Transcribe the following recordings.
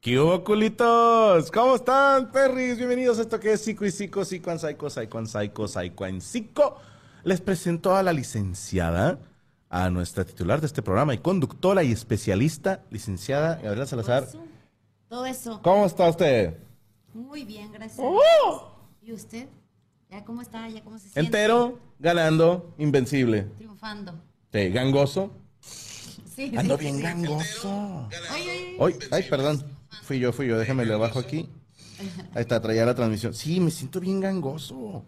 ¿Qué hubo, culitos? ¿Cómo están, perris? Bienvenidos a esto que es Psico y Psico, Psico en Psycho, Psycho en Psycho, Psycho en Psico. Les presento a la licenciada, a nuestra titular de este programa y conductora y especialista, licenciada Gabriela Salazar. Todo eso. ¿Cómo está usted? Muy bien, gracias. ¡Oh! ¿Y usted? ¿Ya cómo está? ¿Ya cómo se siente? Entero, ganando, invencible. Triunfando. Sí, gangoso. Sí, Ando sí, bien sí. gangoso. Oye, oye, Ay, ay, perdón. Fui yo, fui yo. Déjame le bajo aquí. Ahí está, traía la transmisión. Sí, me siento bien gangoso.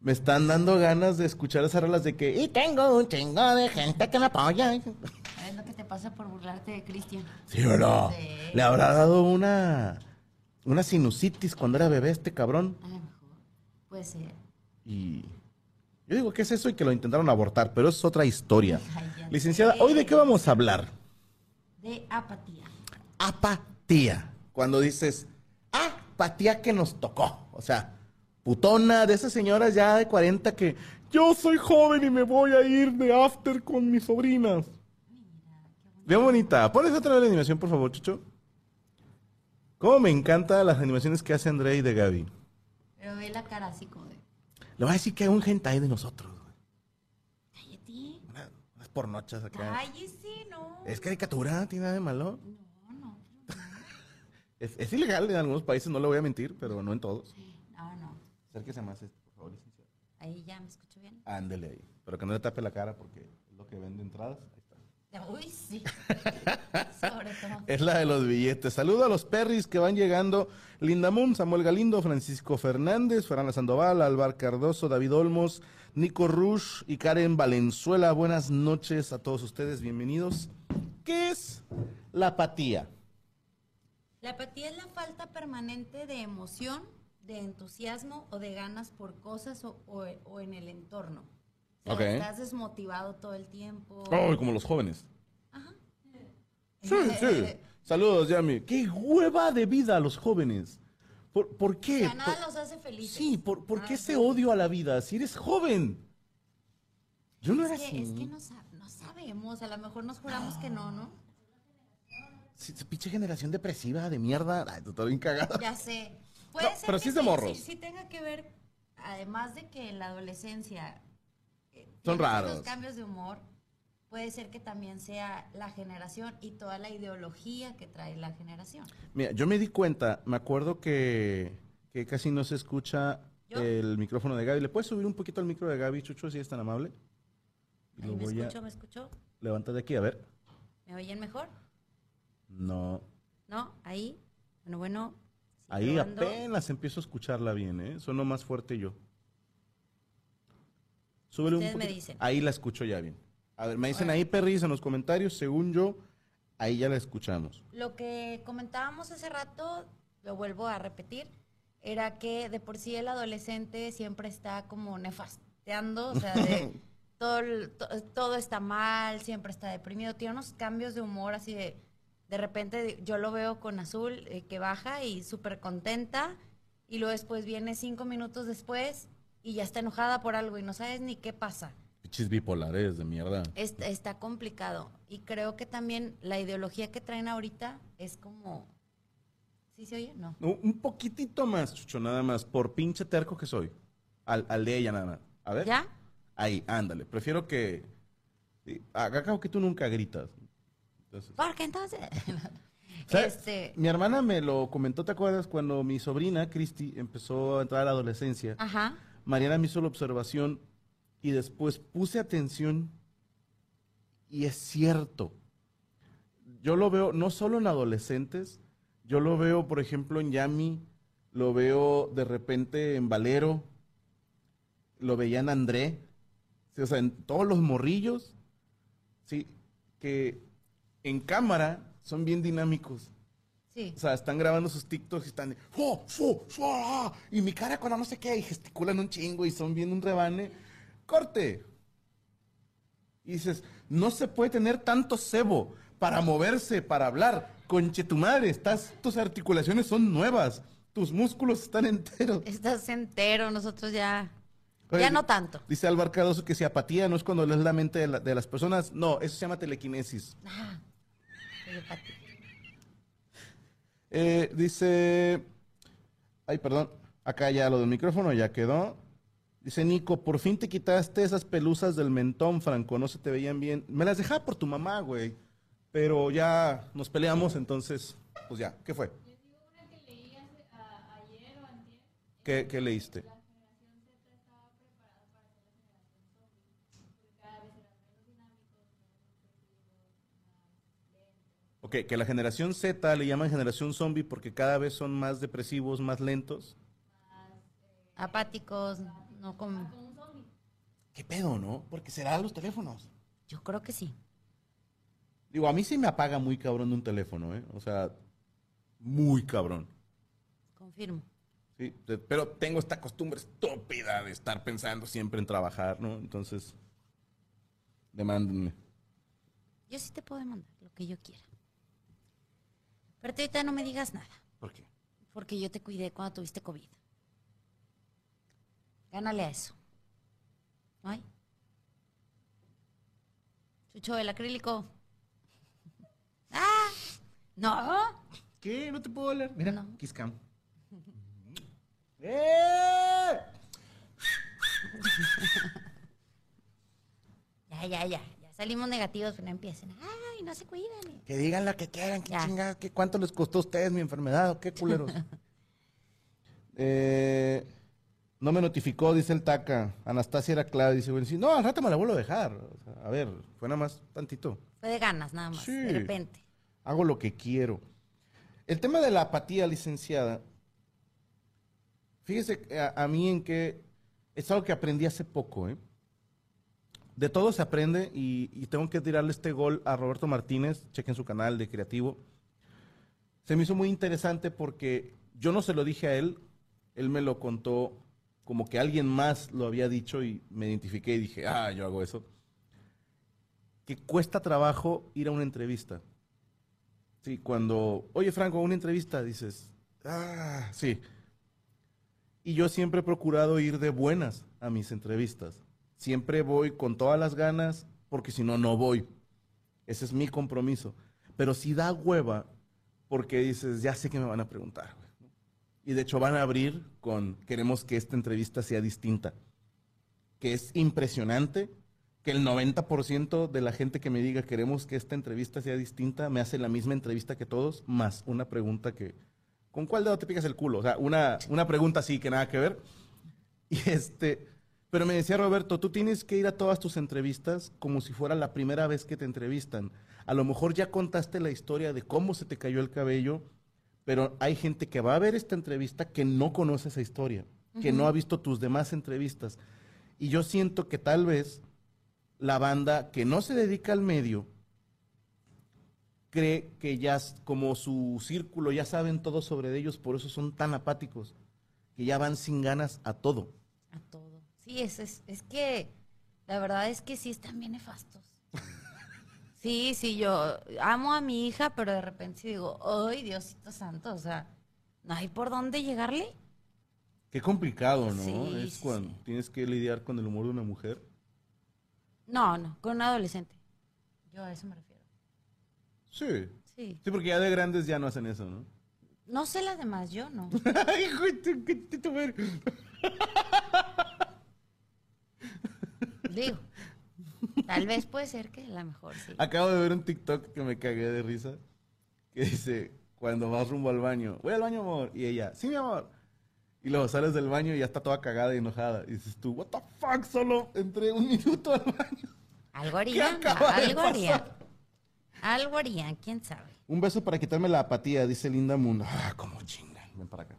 Me están dando ganas de escuchar esas rolas de que. Y tengo un chingo de gente que me apoya. Es lo que te pasa por burlarte de Cristian. ¿Sí o no? Sí. Le habrá dado una. Una sinusitis cuando era bebé este cabrón. A lo mejor. Puede ser. Y. Yo digo que es eso y que lo intentaron abortar, pero es otra historia. Ay, Licenciada. ¿hoy de qué vamos a hablar? De apatía. apatía. Cuando dices, apatía que nos tocó. O sea, putona de esas señoras ya de 40 que yo soy joven y me voy a ir de after con mis sobrinas. Bien bonita. Pones otra vez la animación, por favor, Chucho. Cómo me encantan las animaciones que hace André y de Gaby. Pero ve la cara así como de. Le voy a decir que hay un hentai de nosotros. Cállate. Una- unas pornochas acá. Cállese, no. Es caricatura, tiene nada de malo. No. Es, es ilegal en algunos países, no le voy a mentir, pero no en todos. No, no. Acérquese más, este, por favor, licenciado. Ahí ya me escucho bien. Ándele ahí. Pero que no le tape la cara porque es lo que vende entradas. Ahí está. Uy, sí. Sobre todo. Es la de los billetes. Saludo a los perris que van llegando. Linda Moon, Samuel Galindo, Francisco Fernández, Fernanda Sandoval, Álvaro Cardoso, David Olmos, Nico Rush y Karen Valenzuela. Buenas noches a todos ustedes, bienvenidos. ¿Qué es la apatía? La apatía es la falta permanente de emoción, de entusiasmo o de ganas por cosas o, o- o en el entorno. O sea, Ok. Estás desmotivado todo el tiempo. Oh, como los jóvenes. Ajá. Sí, sí. Saludos, Yami. ¡Qué hueva de vida a los jóvenes! ¿Por, por O qué? sea, nada Por- los hace felices. Sí, ¿por, qué ese odio a la vida? Si eres joven. Yo no era Es así. que, es que no, sab- no sabemos, a lo mejor nos juramos que no, ¿no? Pinche generación depresiva de mierda. Ay, tú estás bien cagado. Ya sé. Puede No, ser pero que sí es de morros. Sí, sí tenga que ver, además de que en la adolescencia eh, Son raros. cambios de humor, puede ser que también sea la generación y toda la ideología que trae la generación. Mira, yo me di cuenta, me acuerdo que, que casi no se escucha ¿Yo? el micrófono de Gaby. ¿Le puedes subir un poquito el micro de Gaby, Chucho, si es tan amable? Y Ahí ¿Me a escuchó? ¿Me escuchó? levantar de aquí, a ver. ¿Me oyen mejor? No. ¿No? Ahí. Bueno, bueno. Ahí probando. apenas empiezo a escucharla bien, ¿eh? Sonó más fuerte yo. Súbele un Ustedes me dicen. Ahí la escucho ya bien. A ver, me dicen ahí, perris, en los comentarios. Según yo, ahí ya la escuchamos. Lo que comentábamos hace rato, lo vuelvo a repetir, era que de por sí el adolescente siempre está como nefasteando, o sea, de, todo, todo está mal, siempre está deprimido, tiene unos cambios de humor así de, de repente yo lo veo con Azul eh, que baja y súper contenta y luego después viene cinco minutos después y ya está enojada por algo y no sabes ni qué pasa. Pichis bipolares de mierda. Está, está complicado y creo que también la ideología que traen ahorita es como... ¿Sí se oye? No. Un un poquitito más, Chucho, nada más, por pinche terco que soy. Al, al de ella nada más. A ver. ¿Ya? Ahí, ándale. Prefiero que... sí, Acá que tú nunca gritas. Entonces, Porque entonces... este... Mi hermana me lo comentó, ¿te acuerdas? Cuando mi sobrina, Cristi, empezó a entrar a la adolescencia. Ajá. Mariana me hizo la observación y después puse atención y es cierto. Yo lo veo no solo en adolescentes, yo lo veo, por ejemplo, en Yami, lo veo de repente en Valero, lo veía en André, o sea, en todos los morrillos, sí, que en cámara son bien dinámicos. Sí. O sea, están grabando sus TikToks y están de, ¡Fu, fu, fu, ah", y mi cara cuando no sé qué, y gesticulan un chingo y son viendo un rebane. ¡Corte! Y dices, no se puede tener tanto cebo para moverse, para hablar. Conche tu madre, estás, tus articulaciones son nuevas, tus músculos están enteros. Estás entero, nosotros ya... Oye, ya no tanto. Dice Álvaro Cardoso que si apatía no es cuando lees la mente de, la- de las personas. No, eso se llama telequinesis. Ah. Eh, dice. Ay, perdón. Acá ya lo del micrófono ya quedó. Dice Nico, por fin te quitaste esas pelusas del mentón, Franco. No se te veían bien. Me las dejaba por tu mamá, güey. Pero ya nos peleamos, entonces, pues ya. ¿Qué fue? ¿Qué, qué leíste? Que la generación Z le llaman generación zombie porque cada vez son más depresivos, más lentos. Apáticos, no como... ¿Qué pedo, no? Porque será los teléfonos. Yo creo que sí. Digo, a mí sí me apaga muy cabrón un teléfono, ¿eh? O sea, muy cabrón. Confirmo. Sí, pero tengo esta costumbre estúpida de estar pensando siempre en trabajar, ¿no? Entonces, demándenme. Yo sí te puedo demandar lo que yo quiera. Pero tú ahorita no me digas nada, ¿Por qué? porque yo te cuidé cuando tuviste COVID. Gánale a eso. ¿No hay? Chucho, el acrílico. ¡Ah! ¡No! ¿Qué? ¿No te puedo hablar? Mira, No. Kiss Cam. ¡Eh! Ya, ya, ya. Ya salimos negativos, pero no empiecen. ¡Ay, no se cuidan! Que digan lo que quieran, que chingada, que cuánto les costó a ustedes mi enfermedad o qué culeros. Eh, no me notificó, dice el Taca. Anastasia era clave, dice, bueno, sí, no, al rato me la vuelvo a dejar. O sea, a ver, fue nada más tantito. Fue de ganas, nada más, Sí. de repente. Hago lo que quiero. El tema de la apatía, licenciada, fíjese que a, a mí en que es algo que aprendí hace poco, ¿eh? De todo se aprende y, tengo que tirarle este gol a Roberto Martínez, chequen su canal de creativo. Se me hizo muy interesante porque yo no se lo dije a él, él me lo contó como que alguien más lo había dicho y me identifiqué y dije, ah, yo hago eso. Que cuesta trabajo ir a una entrevista. Sí, cuando, oye Franco, una entrevista, dices, ah, sí. Y yo siempre he procurado ir de buenas a mis entrevistas. Siempre voy con todas las ganas, porque si no, no voy. Ese es mi compromiso. Pero si da hueva, porque dices, ya sé que me van a preguntar. Y de hecho van a abrir con, queremos que esta entrevista sea distinta. Que es impresionante que el 90% de la gente que me diga queremos que esta entrevista sea distinta, me hace la misma entrevista que todos, más una pregunta que, ¿con cuál dedo te picas el culo? O sea, una, una pregunta así que nada que ver. Y este, pero me decía Roberto, tú tienes que ir a todas tus entrevistas como si fuera la primera vez que te entrevistan. A lo mejor ya contaste la historia de cómo se te cayó el cabello, pero hay gente que va a ver esta entrevista que no conoce esa historia, que no ha visto tus demás entrevistas. Y yo siento que tal vez la banda que no se dedica al medio cree que ya como su círculo ya saben todo sobre ellos, por eso son tan apáticos, que ya van sin ganas a todo. A todo. Sí, es, es, es que La verdad es que sí están bien nefastos. Sí, sí, yo amo a mi hija, pero de repente sí digo, ay, Diosito Santo, o sea, no hay por dónde llegarle. Qué complicado, ¿no? Sí, es sí, cuando sí. tienes que lidiar con el humor de una mujer. No, no, con un adolescente. Yo a eso me refiero. Sí. Sí. Sí, porque ya de grandes ya no hacen eso, ¿no? No sé las demás, yo no. Ay, hijo de tu- que te- tu madre. Digo, tal vez puede ser que a lo mejor sí. Acabo de ver un TikTok que me cagué de risa. Que dice, cuando vas rumbo al baño, voy al baño, amor. Y ella, sí, mi amor. Y luego sales del baño y ya está toda cagada y enojada. Y dices tú, what the fuck, solo entré un minuto al baño. Algo harían, algo harían. Algo harían, quién sabe. Un beso para quitarme la apatía, dice Linda Moon. Ah, como chingan. Ven para acá.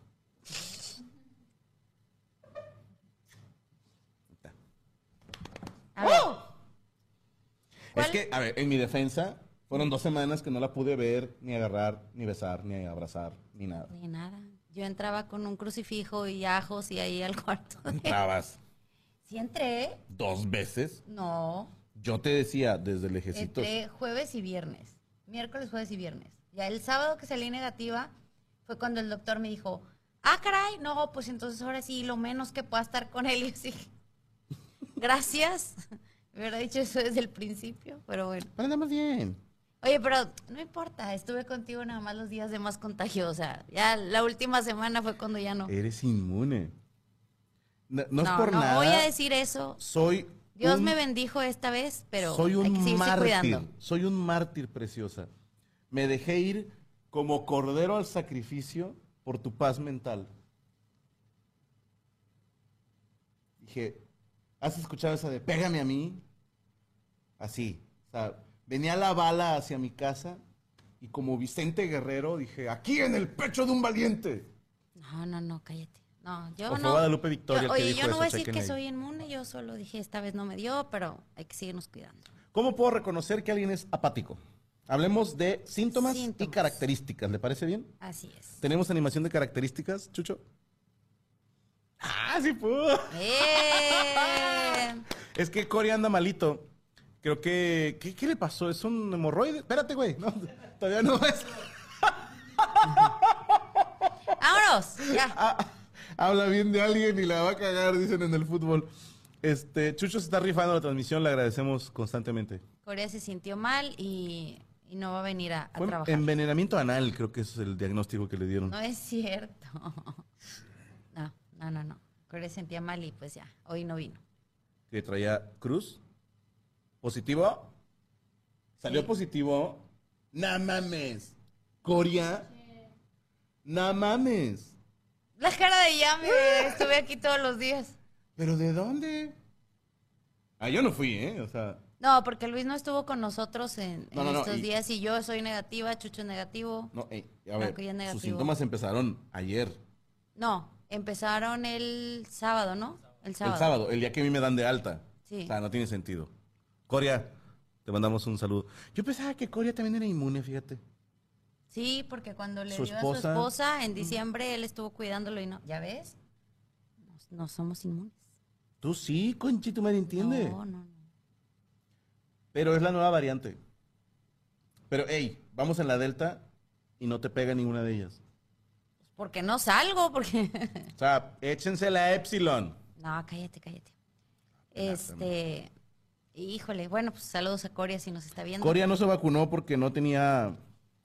A ver, Es ¿Cuál? que, a ver, en mi defensa, fueron dos semanas que no la pude ver, ni agarrar, ni besar, ni abrazar, ni nada. ni nada. Yo entraba con un crucifijo y ajos y ahí al cuarto. Entrabas ¿Sí entré? dos veces. No. Yo te decía desde lejecitos. Entré jueves y viernes. Miércoles, jueves y viernes. Ya el sábado que salí negativa fue cuando el doctor me dijo, ah, caray, no, pues entonces ahora sí, lo menos que pueda estar con él. Y yo así, gracias. Me hubiera dicho eso desde el principio, pero bueno. Pero andamos bien. Oye, pero no importa, estuve contigo nada más los días de más contagio. O sea, ya la última semana fue cuando ya no. Eres inmune. No, no es no, por no nada. voy a decir eso. Soy. Dios un- me bendijo esta vez, pero soy hay un que seguirse mártir. cuidando. Soy un mártir, preciosa. Me dejé ir como cordero al sacrificio por tu paz mental. Dije, ¿has escuchado esa de pégame a mí? Así. O sea, venía la bala hacia mi casa y como Vicente Guerrero dije, aquí en el pecho de un valiente. No, no, no, cállate. No, yo O fue no. Guadalupe Victoria yo- el que oye, dijo yo no eso, voy a decir que ahí. soy inmune, yo solo dije esta vez no me dio, pero hay que seguirnos cuidando. ¿Cómo puedo reconocer que alguien es apático? Hablemos de síntomas, y Síntomas. características. ¿Le parece bien? Así es. ¿Tenemos animación de características, Chucho? Ah, sí pudo. ¡Eh! Es que Cory anda malito. Creo que... ¿Qué, qué le pasó? ¿Es un hemorroide? Espérate, güey. No, todavía no es. ¡Vámonos! Ya. Ah, habla bien de alguien y la va a cagar, dicen en el fútbol. Este, Chucho se está rifando la transmisión, le agradecemos constantemente. Corea se sintió mal y, y no va a venir a, trabajar. envenenamiento anal, creo que ese es el diagnóstico que le dieron. No es cierto. No, no, no, se sentía mal y pues ya, hoy no vino. que traía cruz. ¿Positivo? ¿Salió Sí. positivo? ¡No mames! ¿Coria? ¡No mames! La cara de Yami, estuve aquí todos los días. ¿Pero de dónde? Ah, yo no fui, ¿eh? O sea, No, porque Luis no estuvo con nosotros en, No, en no, no, estos y- días y yo soy negativa, Chucho es negativo. no, ey, a ver, sus síntomas empezaron ayer, No, empezaron el sábado, ¿no? El sábado. el sábado, el día que a mí me dan de alta. Sí. O sea, no tiene sentido. Coria, te mandamos un saludo. Yo pensaba que Coria también era inmune, fíjate. Sí, porque cuando le Su dio a su esposa en diciembre, él estuvo cuidándolo y no. ¿Ya ves? No, no somos inmunes. Tú sí, conchito, me entiende. No, no, no. Pero es la nueva variante. Pero, hey, vamos en la Delta y no te pega ninguna de ellas. Porque no salgo, porque... O sea, échense la Epsilon. no, cállate, cállate. Este... Híjole, bueno, pues saludos a Coria si nos está viendo. Coria no se vacunó porque no tenía...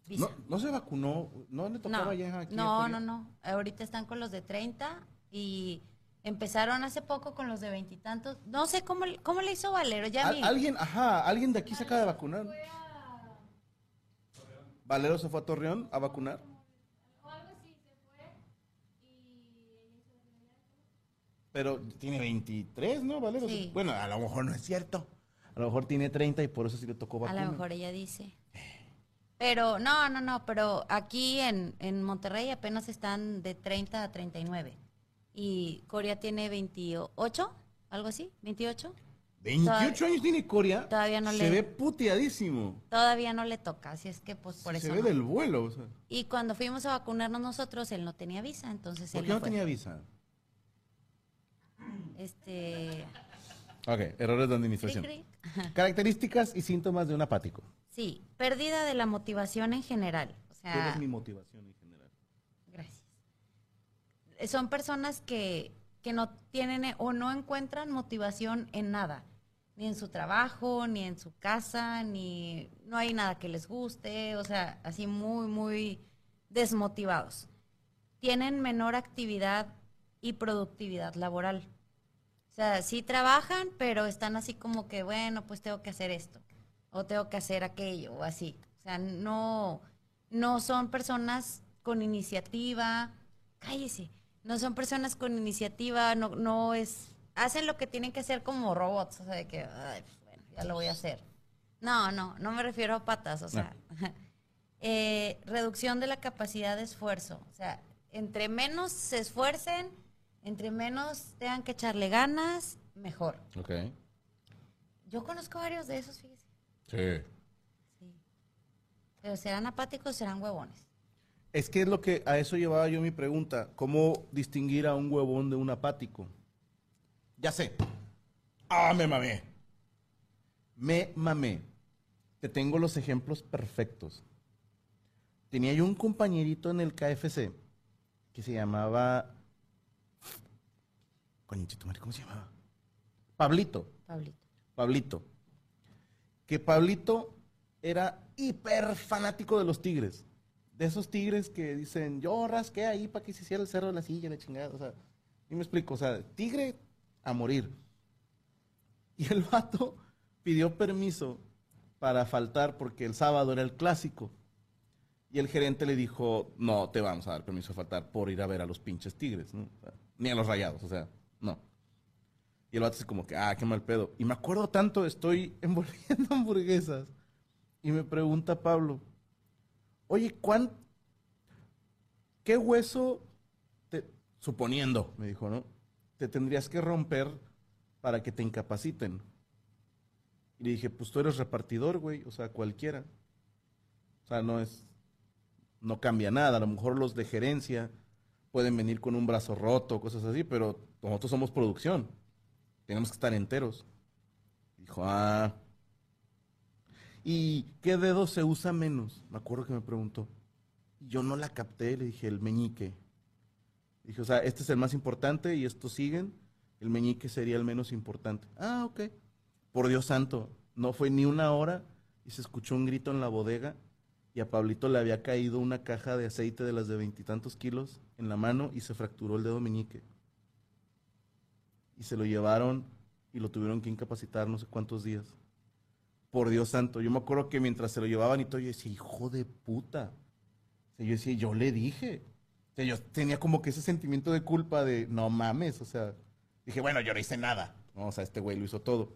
No, no se vacunó. No le tocaba No, ya aquí. a no, no, no. Ahorita están con los de 30 y empezaron hace poco con los de veintitantos. No sé cómo, cómo le hizo Valero. Ya Al- vi. alguien, ajá, alguien de aquí se acaba de vacunar. Valero se fue a Torreón a vacunar. Pero tiene 23, ¿no, Valero? Sí. Bueno, a lo mejor no es cierto. A lo mejor tiene 30 y por eso sí le tocó A vacuna. lo mejor ella dice. Pero, no, no, no, pero aquí en, en Monterrey apenas están de 30 a 39. Y Corea tiene 28, algo así, 28. 28 años tiene Coria. todavía no se le- ve puteadísimo. Todavía no le toca, así es que pues por se eso. ve no. del vuelo. o sea. Y cuando fuimos a vacunarnos nosotros, él no tenía visa, entonces ¿Por él qué no fue. tenía visa? Este, Ok, errores de administración. Cric, cric. Características y síntomas de un apático. Sí, pérdida de la motivación en general. O sea, Eres mi motivación en general. Gracias. Son personas que, que no tienen o no encuentran motivación en nada, ni en su trabajo, ni en su casa, ni no hay nada que les guste, o sea, así muy, muy desmotivados. Tienen menor actividad y productividad laboral. Sea, sí trabajan, pero están así como que, bueno, pues tengo que hacer esto, o tengo que hacer aquello, o así. O sea, no, no son personas con iniciativa, cállese, no son personas con iniciativa, no, no es, hacen lo que tienen que hacer como robots, o sea, de que, "Ay, pues, bueno, ya lo voy a hacer. No, no, no me refiero a patas, o sea, eh, reducción de la capacidad de esfuerzo, o sea, entre menos se esfuercen, entre menos tengan que echarle ganas, mejor. Ok. Yo conozco varios de esos, fíjese. Sí. Sí. Pero serán apáticos, serán huevones. Es que es lo que a eso llevaba yo mi pregunta. ¿Cómo distinguir a un huevón de un apático? Ya sé. Ah, me mamé. Me mamé. Te tengo los ejemplos perfectos. Tenía yo un compañerito en el KFC que se llamaba. ¿Cómo se llamaba? Pablito. Pablito. Pablito. Que Pablito era hiper fanático de los tigres. De esos tigres que dicen, yo rasqué ahí para que se hiciera el cerro de la silla, la chingada. O sea, y me explico, o sea, tigre a morir. Y el vato pidió permiso para faltar porque el sábado era el clásico. Y el gerente le dijo, no te vamos a dar permiso de faltar por ir a ver a los pinches tigres, ¿no? O sea, ni a los rayados, o sea, no. Y el vato así como que, ah, qué mal pedo. Y me acuerdo tanto, estoy envolviendo hamburguesas. Y me pregunta Pablo, oye, ¿cuán, ¿qué hueso, te, suponiendo, me dijo, ¿no? Te tendrías que romper para que te incapaciten. Y le dije, pues tú eres repartidor, güey, o sea, cualquiera. O sea, no es, no cambia nada. A lo mejor los de gerencia pueden venir con un brazo roto, cosas así, pero nosotros somos producción. Tenemos que estar enteros. Dijo, ah. ¿Y qué dedo se usa menos? Me acuerdo que me preguntó. Yo no la capté, le dije, el meñique. Dije, o sea, este es el más importante y estos siguen. El meñique sería el menos importante. Ah, ok. Por Dios santo, no fue ni una hora y se escuchó un grito en la bodega y a Pablito le había caído una caja de aceite de las de veintitantos kilos en la mano y se fracturó el dedo meñique. Y se lo llevaron y lo tuvieron que incapacitar no sé cuántos días. Por Dios santo, yo me acuerdo que mientras se lo llevaban y todo, yo decía, hijo de puta. O sea, yo decía, yo le dije. O sea, yo tenía como que ese sentimiento de culpa de, no mames, o sea, dije, bueno, yo no hice nada. No, o sea, este güey lo hizo todo.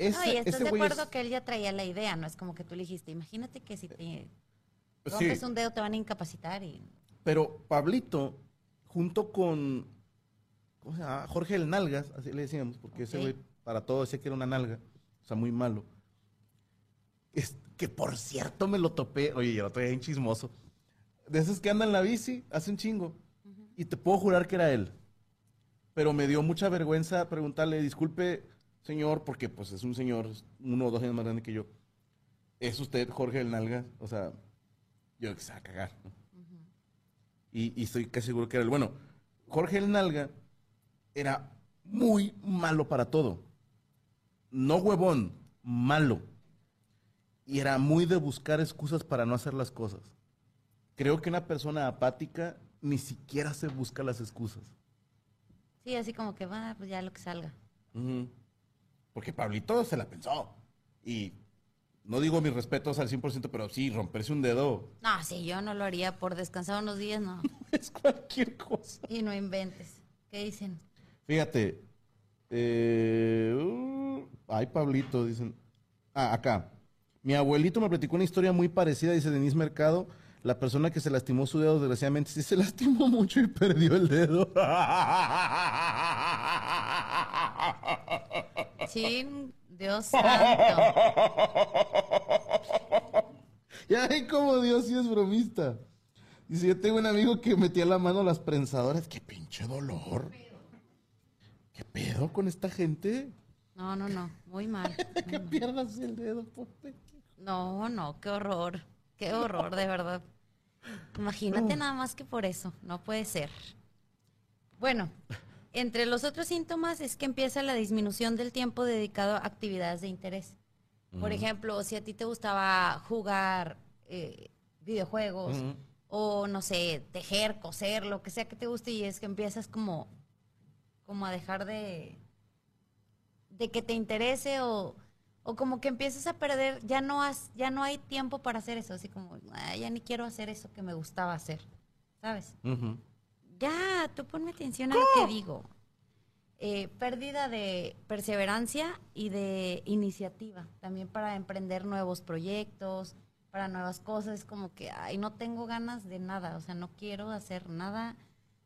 No, y estás de acuerdo es- que él ya traía la idea, no es como que tú le dijiste, imagínate que si te Sí. rompes un dedo te van a incapacitar y... Pero Pablito, junto con ¿cómo se llama? Jorge el Nalgas, así le decíamos, porque ese güey para todo decía que era una nalga, o sea, muy malo. Es, que por cierto me lo topé, oye, yo lo traía bien chismoso. De esos que andan en la bici, hace un chingo. Y te puedo jurar que era él. Pero me dio mucha vergüenza preguntarle, disculpe, señor, porque pues es un señor, uno o dos años más grande que yo. ¿Es usted Jorge el Nalgas? O sea, yo que se va a cagar. ¿no? y, y estoy casi seguro que era él. Bueno, Jorge el Nalga era muy malo para todo. No huevón, malo. Y era muy de buscar excusas para no hacer las cosas. Creo que una persona apática ni siquiera se busca las excusas. Sí, así como que va, pues ya lo que salga. Ujú. Porque Pablito se la pensó. Y no digo mis respetos al 100%, pero sí, romperse un dedo No, sí, yo no lo haría por descansar unos días, no. es cualquier cosa. Y no inventes. ¿Qué dicen? Fíjate. eh, uh, ay, Pablito, dicen. Ah, acá. Mi abuelito me platicó una historia muy parecida, dice Denise Mercado. La persona que se lastimó su dedo, desgraciadamente, sí se lastimó mucho y perdió el dedo. Sí, Dios santo. Ya ven cómo Dios sí es bromista. Dice, yo tengo un amigo que metía la mano a las prensadoras. ¡Qué pinche dolor! ¡Qué pedo con esta gente? No, no, no, muy mal. que pierdas el dedo, Pope. No, no, qué horror. Qué horror, de verdad. Imagínate nada más que por eso. No puede ser. Bueno, entre los otros síntomas es que empieza la disminución del tiempo dedicado a actividades de interés. Por ejemplo, si a ti te gustaba jugar eh, videojuegos o, no sé, tejer, coser, lo que sea que te guste y es que empiezas como, como a dejar de, de que te interese o, o como que empiezas a perder, ya no, has, ya no hay tiempo para hacer eso, así como, "Ah, ya ni quiero hacer eso que me gustaba hacer, ¿sabes? Ya, tú ponme atención a lo que digo. Eh, pérdida de perseverancia y de iniciativa, también para emprender nuevos proyectos, para nuevas cosas, es como que, ay, no tengo ganas de nada, o sea, no quiero hacer nada,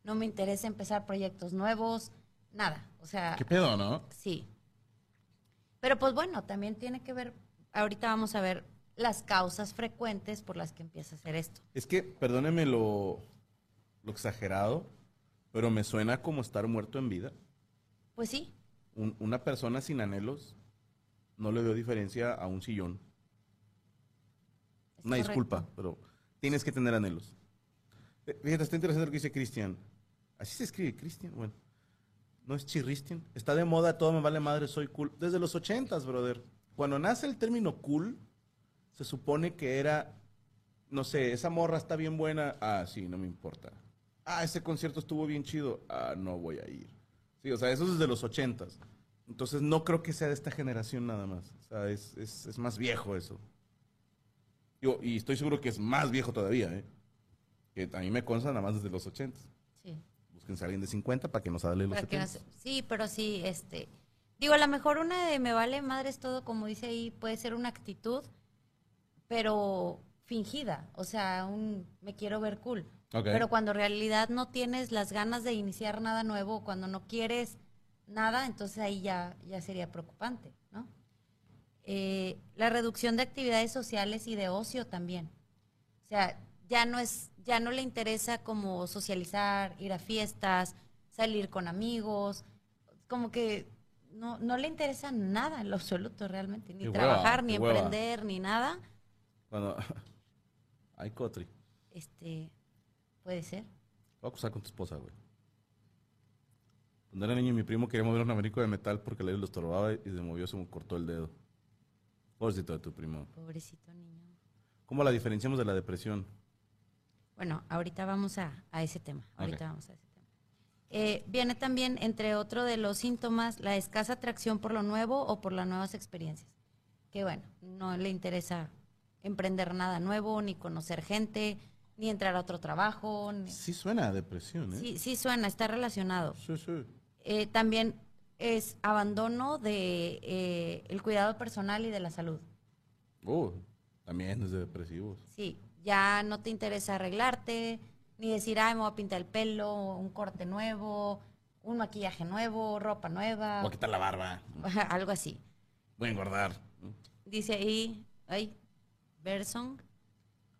no me interesa empezar proyectos nuevos, nada, o sea, ¿Qué pedo, no? sí. Pero pues bueno, también tiene que ver, ahorita vamos a ver las causas frecuentes por las que empieza a hacer esto. Es que, perdóneme lo, lo exagerado, pero me suena como estar muerto en vida. Pues sí, Un- una persona sin anhelos no le veo diferencia a un sillón. es Una correcto. disculpa, pero tienes que tener anhelos. Eh, Fíjate, está interesante lo que dice Cristian. Así se escribe Cristian. Bueno, no es chirristian. Está de moda, todo me vale madre, soy cool. Desde los ochentas, brother. Cuando nace el término cool, se supone que era, no sé, esa morra está bien buena. Ah, sí, no me importa. Ah, ese concierto estuvo bien chido. Ah, no voy a ir. Sí, o sea, eso es desde los ochentas. Entonces no creo que sea de esta generación nada más. O sea, es, es- es más viejo eso. Digo, y estoy seguro que es más viejo todavía, ¿eh? Que a mí me consta nada más desde los 80. Sí. Búsquense a alguien de 50 para que nos hable los Para que no 70. se- sí, pero sí, este. Digo, a lo mejor una de me vale madres todo, como dice ahí, puede ser una actitud, pero fingida. O sea, un me quiero ver cool. Ok. Pero cuando en realidad no tienes las ganas de iniciar nada nuevo, cuando no quieres nada, entonces ahí ya, ya sería preocupante, ¿no? Eh, la reducción de actividades sociales y de ocio también. O sea, ya no es, ya no le interesa como socializar, ir a fiestas, salir con amigos, como que no, no le interesa nada en lo absoluto realmente, ni hueva, trabajar, ni hueva. emprender, ni nada. Cuando... Ay, Cotri. Este, puede ser. Voy a acusar con tu esposa, güey. Cuando era niño, mi primo quería mover un abanico de metal porque le lo estorbaba y se movió, se me cortó el dedo. Pobrecito de tu primo. Pobrecito niño. ¿Cómo la diferenciamos de la depresión? Bueno, ahorita vamos a, a ese tema. Ahorita Ok. vamos a ese tema. Eh, viene también, entre otro de los síntomas, la escasa atracción por lo nuevo o por las nuevas experiencias. Que bueno, no le interesa emprender nada nuevo, ni conocer gente, ni entrar a otro trabajo. ni- Sí suena a depresión, ¿eh? Sí, sí suena, está relacionado. Sí, sí. Eh, también es abandono de eh, el cuidado personal y de la salud. Uh, también es de depresivos. Sí, ya no te interesa arreglarte, ni decir, ay, me voy a pintar el pelo, un corte nuevo, un maquillaje nuevo, ropa nueva, Voy a quitar la barba. algo así. Voy a engordar. Dice ahí, ay, Berson,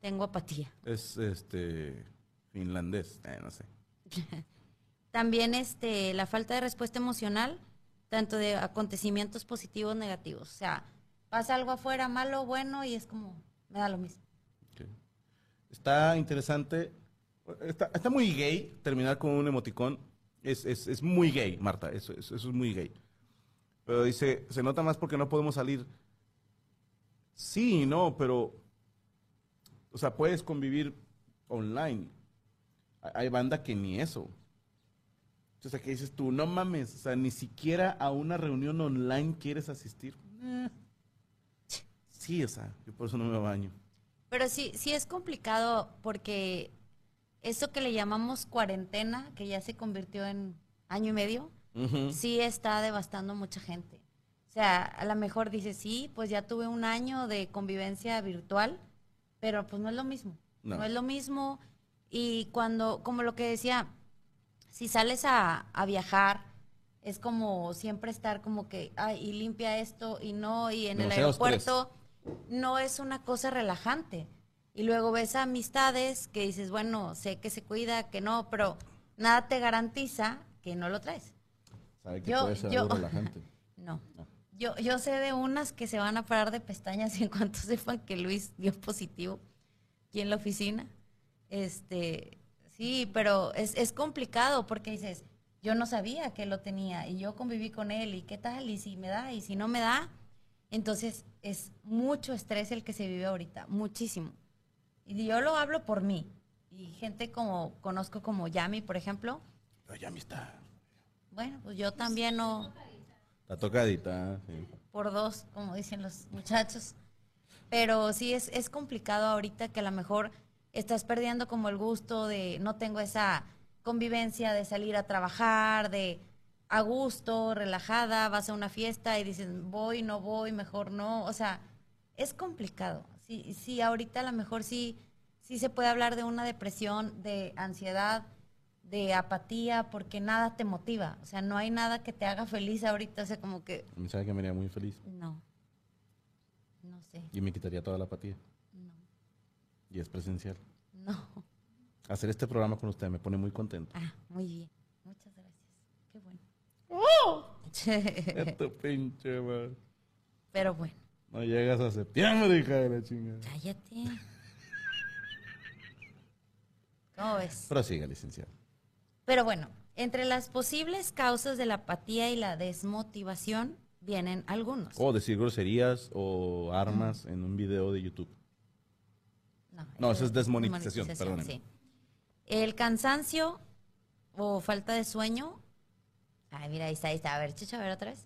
tengo apatía. Es este finlandés, eh, no sé. También este, la falta de respuesta emocional, tanto de acontecimientos positivos, negativos. O sea, pasa algo afuera, malo, bueno, y es como, me da lo mismo. Está interesante. Está, está muy gay terminar con un emoticón. Es, es, es muy gay, Marta. Eso, eso, es muy gay. Pero dice, se nota más porque no podemos salir. Sí, no, pero. O sea, puedes convivir online. Hay- banda que ni eso. O sea, que dices tú, no mames, o sea, ni siquiera a una reunión online quieres asistir. Sí, o sea, yo por eso no me baño. Pero sí, sí es complicado porque eso que le llamamos cuarentena, que ya se convirtió en año y medio, sí está devastando mucha gente. O sea, a lo mejor dice, sí, pues ya tuve un año de convivencia virtual, pero pues no es lo mismo. No. No, es lo mismo. Y cuando, como lo que decía, si sales a, a viajar, es como siempre estar como que, ay, y limpia esto y no, y en el aeropuerto no es una cosa relajante. Y luego ves amistades que dices, bueno, sé que se cuida, que no, pero nada te garantiza que no lo traes. Sabe que Yo- puede ser yo- algo relajante. No. No. Yo, yo sé de unas que se van a parar de pestañas en cuanto sepan que Luis dio positivo aquí en la oficina. Este, sí, pero es, es complicado porque dices, yo no sabía que lo tenía y yo conviví con él y qué tal, y si me da, y si no me da. Entonces es mucho estrés el que se vive ahorita, muchísimo. Y yo lo hablo por mí. Y gente como, conozco como Yami, por ejemplo, Pero ya me está. bueno, pues yo también no, Está tocadita. sí. por dos, como dicen los muchachos. Pero sí es, es complicado ahorita que a lo mejor estás perdiendo como el gusto de no tengo esa convivencia de salir a trabajar, de a gusto, relajada, vas a una fiesta y dices voy, no voy, mejor no. O sea, es complicado. Sí, sí, ahorita a lo mejor sí, sí se puede hablar de una depresión, de ansiedad, de apatía, porque nada te motiva. O sea, no hay nada que te haga feliz ahorita. O sea, como que Me sabe que me haría muy feliz. no. No sé. Y me quitaría toda la apatía. No. Y es presencial. No. Hacer este programa con usted me pone muy contento. Ah, muy bien. Muchas gracias. Qué bueno. Esto pinche, man. Pero bueno, No llegas a septiembre, hija de la chingada. cállate. ¿Cómo ves? Prosiga, licenciado. Pero bueno, entre las posibles causas de la apatía y la desmotivación vienen algunos. O decir groserías o armas en un video de YouTube. No, eso es desmonetización, perdónenme. sí. El cansancio o falta de sueño. Ay, mira, ahí está, ahí está. A ver, chicha, a ver otra vez.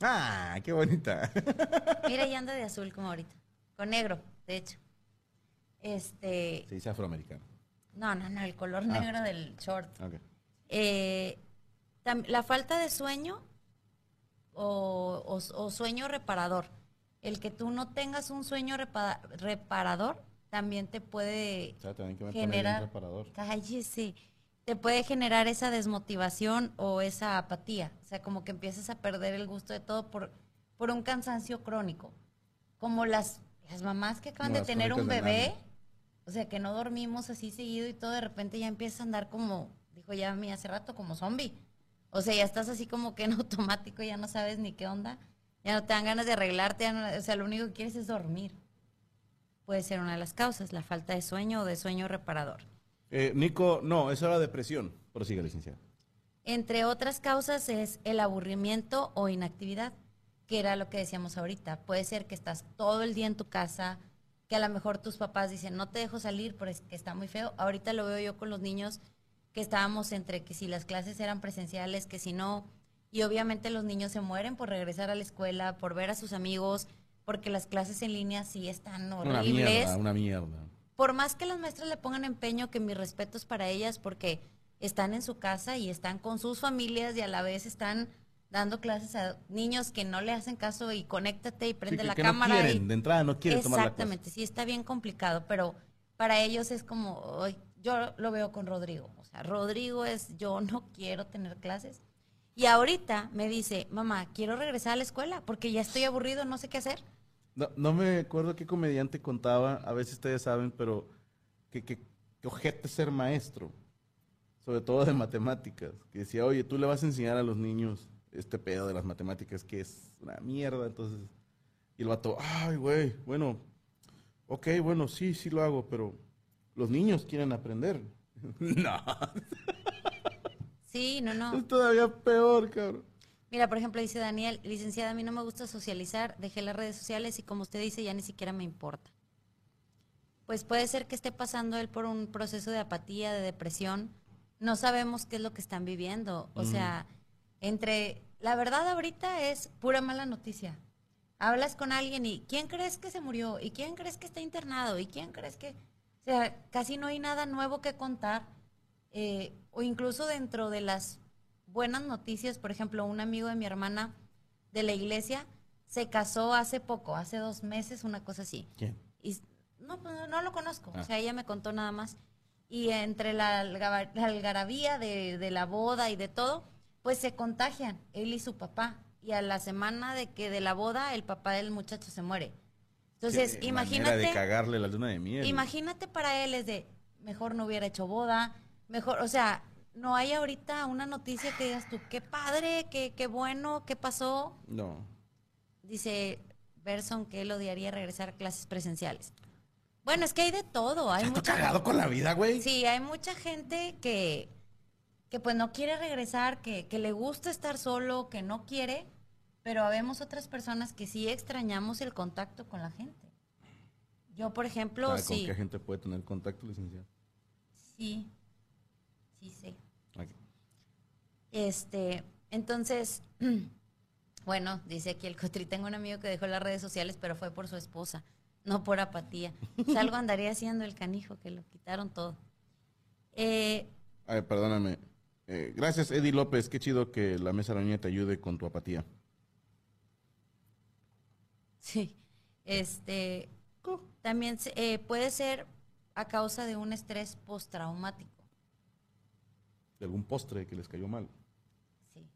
Ah, qué bonita. Mira, y anda de azul como ahorita. Con negro, de hecho. Este. Se dice afroamericano. No, no, no, el color Ah. negro del short. Ok. Eh, la falta de sueño o, o- o sueño reparador. El que tú no tengas un sueño repa- reparador también te puede O sea, también que me generar. reparador. Cállese. Te puede generar esa desmotivación o esa apatía. O sea, como que empiezas a perder el gusto de todo por, por un cansancio crónico. Como las, las mamás que acaban de tener un bebé. O sea, que no dormimos así seguido y todo de repente ya empiezas a andar como, dijo ya mí hace rato, como zombie. O sea, ya estás así como que en automático, ya no sabes ni qué onda. Ya no te dan ganas de arreglarte, ya no- o sea, lo único que quieres es dormir. Puede ser una de las causas, la falta de sueño o de sueño reparador. Eh, Nico, no, eso era depresión. Prosiga, licenciado. Entre otras causas es el aburrimiento o inactividad, que era lo que decíamos ahorita. Puede ser que estás todo el día en tu casa, que a lo mejor tus papás dicen, no te dejo salir porque está muy feo. Ahorita lo veo yo con los niños que estábamos entre que si las clases eran presenciales, que si no. Y obviamente los niños se mueren por regresar a la escuela, por ver a sus amigos, porque las clases en línea sí están Una horribles mierda, una mierda. Por más que las maestras le pongan empeño, que mis respetos para ellas, porque están en su casa y están con sus familias y a la vez están dando clases a niños que no le hacen caso y conéctate y prende Sí, que- la que cámara. No quieren, y- de entrada no quieren tomar la clase. Exactamente, sí está bien complicado, pero para ellos es como, yo lo veo con Rodrigo, o sea, Rodrigo es, yo no quiero tener clases. Y ahorita me dice, mamá, quiero regresar a la escuela porque ya estoy aburrido, no sé qué hacer. No, no me acuerdo qué comediante contaba, a veces ustedes saben, pero que, que, que ojete ser maestro, sobre todo de matemáticas. Que decía, oye, tú le vas a enseñar a los niños este pedo de las matemáticas que es una mierda, entonces. Y el vato, ay, güey, bueno, ok, bueno, sí, sí lo hago, pero los niños quieren aprender. no, Sí, no, no. es todavía peor, cabrón. Mira, por ejemplo, dice Daniel, licenciada, a mí no me gusta socializar, dejé las redes sociales y como usted dice, ya ni siquiera me importa. Pues puede ser que esté pasando él por un proceso de apatía, de depresión. No sabemos qué es lo que están viviendo. O sea, entre... La verdad ahorita es pura mala noticia. Hablas con alguien y ¿quién crees que se murió? ¿Y quién crees que está internado? ¿Y quién crees que...? O sea, casi no hay nada nuevo que contar. Eh, o incluso dentro de las buenas noticias, por ejemplo, un amigo de mi hermana de la iglesia se casó hace poco, hace dos meses, una cosa así. ¿Quién? Y no, pues, no lo conozco, Ah. o sea, ella me contó nada más. Y entre la, algarabía de, de la boda y de todo, pues se contagian, él y su papá. Y a la semana de que de la boda, el papá del muchacho se muere. Entonces, Qué imagínate. de cagarle la luna de miel. Imagínate para él es de, mejor no hubiera hecho boda, mejor, o sea, no hay ahorita una noticia que digas tú, qué padre, qué, qué bueno, qué pasó. No. Dice Berson que él odiaría regresar a clases presenciales. Bueno, es que hay de todo. Hay mucha, cagado con la vida, güey. sí, hay mucha gente que, que pues no quiere regresar, que, que le gusta estar solo, que no quiere, pero habemos otras personas que sí extrañamos el contacto con la gente. Yo, por ejemplo, ¿Sabe ¿Con sí. qué gente puede tener contacto, licenciado? Sí, sí sé. Este, entonces, bueno, dice aquí el Cotri, tengo un amigo que dejó las redes sociales, pero fue por su esposa, no por apatía. Pues algo andaría haciendo el canijo, que lo quitaron todo. Eh, Ay, perdóname. Eh, gracias, Eddie López. Qué chido que la mesa araña te ayude con tu apatía. sí, este, también eh, puede ser a causa de un estrés postraumático. De algún postre que les cayó mal. Sí.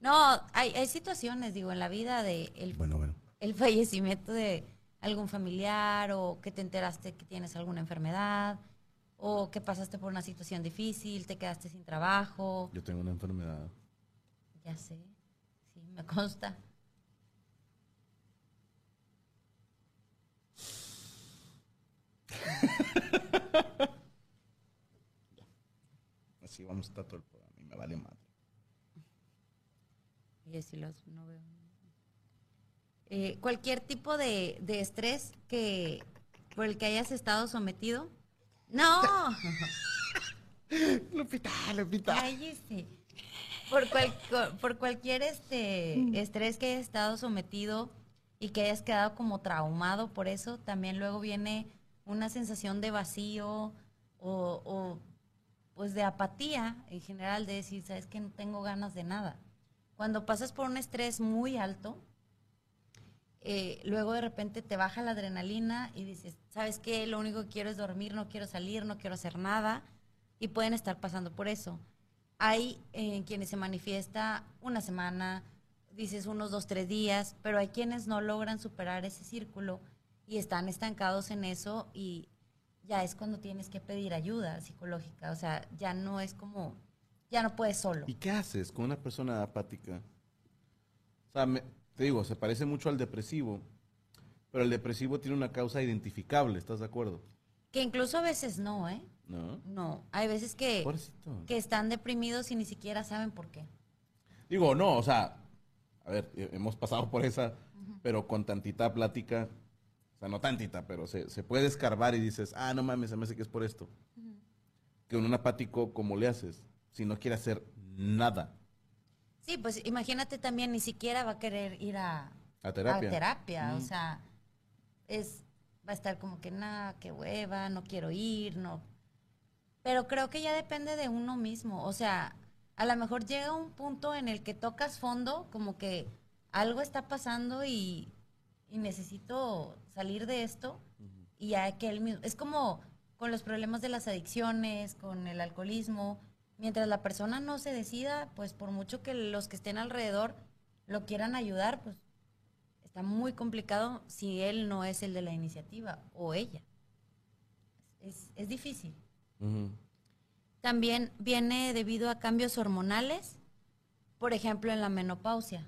No, hay, hay situaciones, digo, en la vida de el Bueno, bueno. el fallecimiento de algún familiar o que te enteraste que tienes alguna enfermedad o que pasaste por una situación difícil, te quedaste sin trabajo. Yo tengo una enfermedad. Ya sé, sí, me consta. Así vamos a estar todo el programa y me vale madre. Y si los no veo. Eh, cualquier tipo de, de estrés que por el que hayas estado sometido. No. Lupita, Lupita. Cállese. Por, cual- por cualquier este estrés que hayas estado sometido y que hayas quedado como traumado por eso, también luego viene una sensación de vacío o, o, pues de apatía en general, de decir, sabes que no tengo ganas de nada. Cuando pasas por un estrés muy alto, eh, luego de repente te baja la adrenalina y dices, ¿sabes qué? Lo único que quiero es dormir, no quiero salir, no quiero hacer nada. Y pueden estar pasando por eso. Hay eh, quienes se manifiesta una semana, dices unos dos, tres días, pero hay quienes no logran superar ese círculo y están estancados en eso y ya es cuando tienes que pedir ayuda psicológica. O sea, ya no es como, ya no puedes solo. ¿Y qué haces con una persona apática? O sea, me- te digo, se parece mucho al depresivo, pero el depresivo tiene una causa identificable, ¿estás de acuerdo? Que incluso a veces no, ¿eh? ¿No? No, hay veces que, Pobrecito. que están deprimidos y ni siquiera saben por qué. Digo, no, o sea, a ver, hemos pasado por esa, pero con tantita plática, o sea, no tantita, pero se, se puede escarbar y dices, ah, no mames, se me hace que es por esto. Que un apático, ¿cómo le haces? Si no quiere hacer nada. Sí, pues imagínate también, ni siquiera va a querer ir a, A terapia. a terapia, o sea, es, va a estar como que nada, qué hueva, no quiero ir, no. Pero creo que ya depende de uno mismo, o sea, a lo mejor llega un punto en el que tocas fondo, como que algo está pasando y, y necesito salir de esto, y ya que él mismo, es como con los problemas de las adicciones, con el alcoholismo, mientras la persona no se decida, pues por mucho que los que estén alrededor lo quieran ayudar, pues está muy complicado si él no es el de la iniciativa o ella. Es, es difícil. También viene debido a cambios hormonales, por ejemplo, en la menopausia.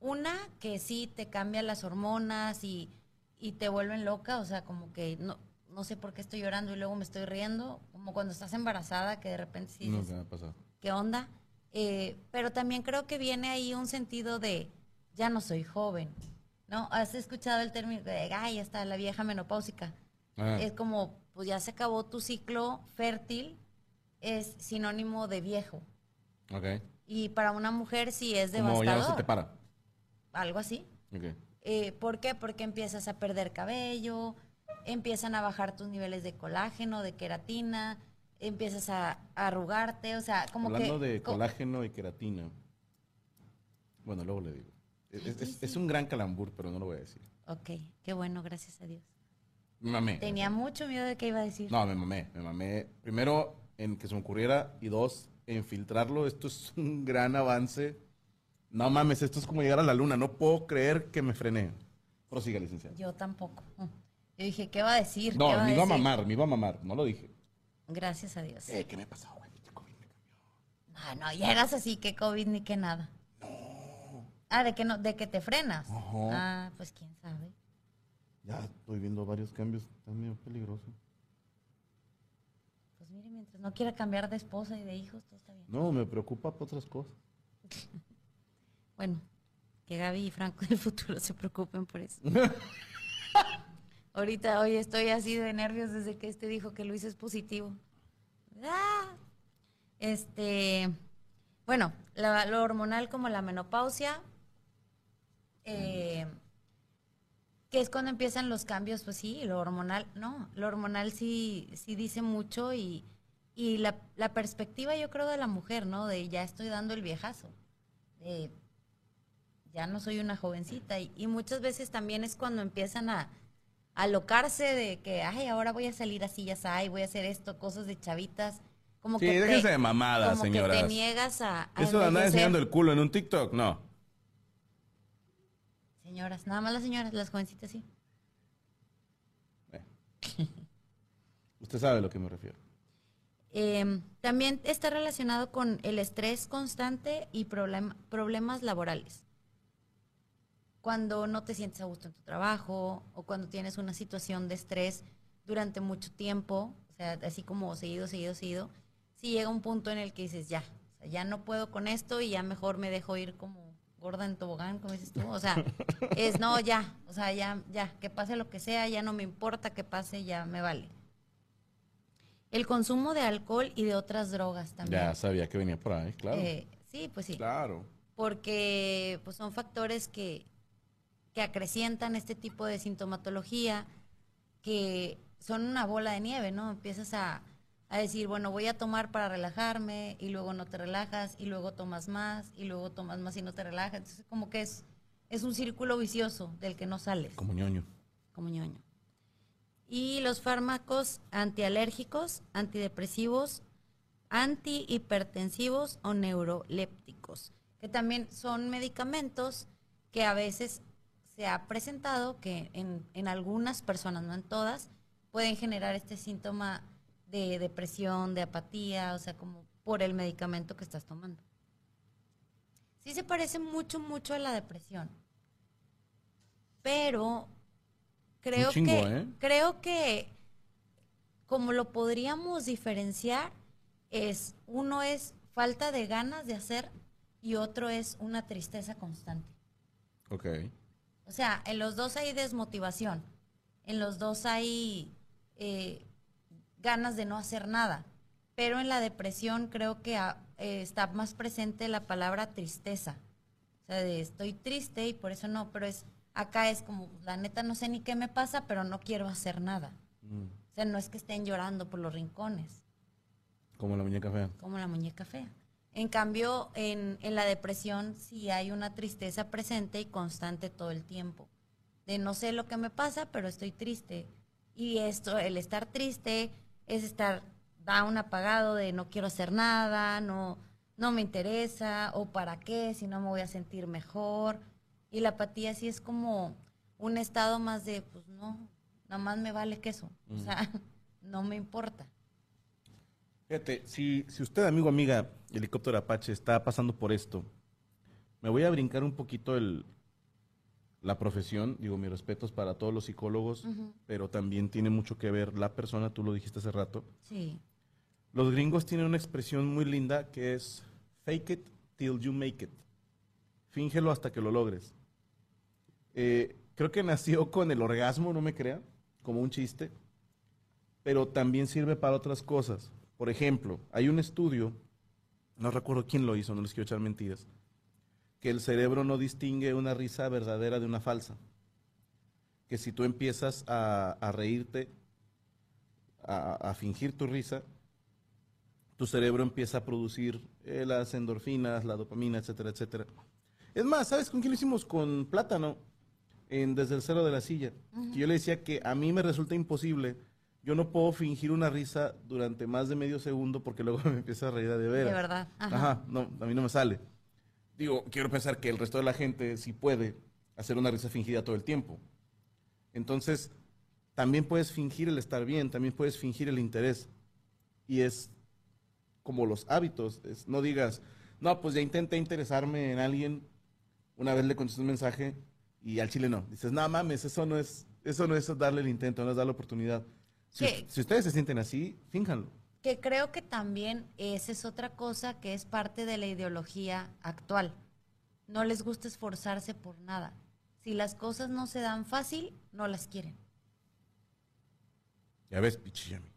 Una que sí te cambia las hormonas y, y te vuelven loca, o sea, como que no, no sé por qué estoy llorando y luego me estoy riendo, como cuando estás embarazada, que de repente sí dices, ha pasado. ¿qué onda? Eh, pero también creo que viene ahí un sentido de, ya no soy joven, ¿no? ¿Has escuchado el término de, ay, ya está la vieja menopáusica? Ah, Es como, pues ya se acabó tu ciclo fértil, es sinónimo de viejo. ok. Y para una mujer sí es Como ya no devastador. se te para. Algo así. Ok. Eh, ¿Por qué? Porque empiezas a perder cabello, empiezan a bajar tus niveles de colágeno, de queratina, empiezas a, a arrugarte, o sea, como Hablando que... de co- colágeno y queratina. Bueno, luego le digo. Es, Ay, es- sí, es- sí. es un gran calambur, pero no lo voy a decir. Ok, qué bueno, gracias a Dios. Me mamé. Tenía mucho miedo de qué iba a decir. No, me mamé, me mamé. Primero, en que se me ocurriera, y dos, en filtrarlo. Esto es un gran avance. No mames, esto es como llegar a la luna. No puedo creer que me frené. Prosiga, licenciado. Yo tampoco. Yo dije, ¿qué va a decir? ¿Qué No, va me iba a decir? mamar, me iba a mamar. No lo dije. Gracias a Dios. Eh, ¿Qué me pasó, güey? Pinche COVID me cambió. Ah, no, ya eras así que COVID ni que nada. Ah, de que no, de que te frenas. Ajá. Ah, pues quién sabe. Ya estoy viendo varios cambios. Está medio peligroso. Pues mire, mientras no quiera cambiar de esposa y de hijos, todo está bien. No, me preocupa por otras cosas. Bueno, que Gaby y Franco del futuro se preocupen por eso. Ahorita, hoy estoy así de nervios desde que este dijo que Luis es positivo. Ah. Este, bueno, la- lo hormonal como la menopausia, eh, que es cuando empiezan los cambios, pues sí, lo hormonal, no, lo hormonal sí, sí dice mucho y, y la, la perspectiva yo creo de la mujer, ¿no? De ya estoy dando el viejazo, de ya no soy una jovencita y, muchas veces también es cuando empiezan a alocarse de que, ay, ahora voy a salir así, ya sabes, voy a hacer esto, cosas de chavitas. Como Sí, que te- déjense de mamadas, como señoras. que te niegas a, a Eso de andar enseñando el culo en un TikTok, no. Señoras, nada más las señoras, las jovencitas sí. Usted sabe a lo que me refiero. Eh, también está relacionado con el estrés constante y problem- problemas laborales. Cuando no te sientes a gusto en tu trabajo o cuando tienes una situación de estrés durante mucho tiempo, o sea, así como seguido, seguido, seguido, si llega un punto en el que dices, ya, o sea, ya no puedo con esto y ya mejor me dejo ir como gorda en tobogán, como dices tú. O sea, es no, ya, o sea, ya, ya, que pase lo que sea, ya no me importa que pase, ya me vale. El consumo de alcohol y de otras drogas también. Ya sabía que venía por ahí, claro. Eh, sí, pues sí. Claro. Porque pues, son factores que, que acrecientan este tipo de sintomatología, que son una bola de nieve, ¿no? Empiezas a, a decir, bueno, voy a tomar para relajarme, y luego no te relajas, y luego tomas más, y luego tomas más y no te relajas. Entonces, como que es, es un círculo vicioso del que no sales Como ñoño. como ñoño. Y los fármacos antialérgicos, antidepresivos, antihipertensivos o neurolépticos, que también son medicamentos que a veces se ha presentado que en, en algunas personas, no en todas, pueden generar este síntoma de depresión, de apatía, o sea, como por el medicamento que estás tomando. Sí se parece mucho, mucho a la depresión. Pero creo chingo, que ¿eh? creo que como lo podríamos diferenciar es uno es falta de ganas de hacer y otro es una tristeza constante. Ok. O sea, en los dos hay desmotivación, en los dos hay eh, ganas de no hacer nada, pero en la depresión creo que ah, eh, está más presente la palabra tristeza. O sea, de estoy triste y por eso no, pero es acá es como, la neta no sé ni qué me pasa, pero no quiero hacer nada. Mm, O sea, no es que estén llorando por los rincones, Como la muñeca fea. como la muñeca fea. En cambio, en, en la depresión sí hay una tristeza presente y constante todo el tiempo. De no sé lo que me pasa, pero estoy triste. Y esto, el estar triste es estar down, apagado, de no quiero hacer nada, no, no me interesa, o para qué, si no me voy a sentir mejor. Y la apatía sí es como un estado más de, pues no, nada más me vale queso. O sea, no me importa. Fíjate, si, si usted, amigo, amiga, helicóptero Apache, está pasando por esto, me voy a brincar un poquito el, la profesión. Digo, mis respetos para todos los psicólogos, pero también tiene mucho que ver la persona, tú lo dijiste hace rato. Sí. Los gringos tienen una expresión muy linda que es fake it till you make it. Fíngelo hasta que lo logres. Eh, creo que nació con el orgasmo, no me crea, como un chiste, pero también sirve para otras cosas. Por ejemplo, hay un estudio, no recuerdo quién lo hizo, no les quiero echar mentiras, que el cerebro no distingue una risa verdadera de una falsa. Que si tú empiezas a, a reírte, a, a fingir tu risa, tu cerebro empieza a producir eh, las endorfinas, la dopamina, etcétera, etcétera. Es más, ¿sabes con quién lo hicimos? Con Plátano, en Desde el Cero de la Silla. Que yo le decía que a mí me resulta imposible. Yo no puedo fingir una risa durante más de medio segundo porque luego me empiezo a reír de veras. De verdad. Ajá. Ajá, no, a mí no me sale. Digo, quiero pensar que el resto de la gente sí puede hacer una risa fingida todo el tiempo. Entonces, también puedes fingir el estar bien, también puedes fingir el interés. Y es como los hábitos. Es, no digas, no, pues ya intenté interesarme en alguien, una vez le contesté un mensaje y al chile no. Dices, no mames, eso no es, eso no es darle el intento, no es darle la oportunidad. Si, si ustedes se sienten así, fínjanlo. Que creo que también esa es otra cosa que es parte de la ideología actual. No les gusta esforzarse por nada. Si las cosas no se dan fácil, no las quieren. Ya ves, pichillami.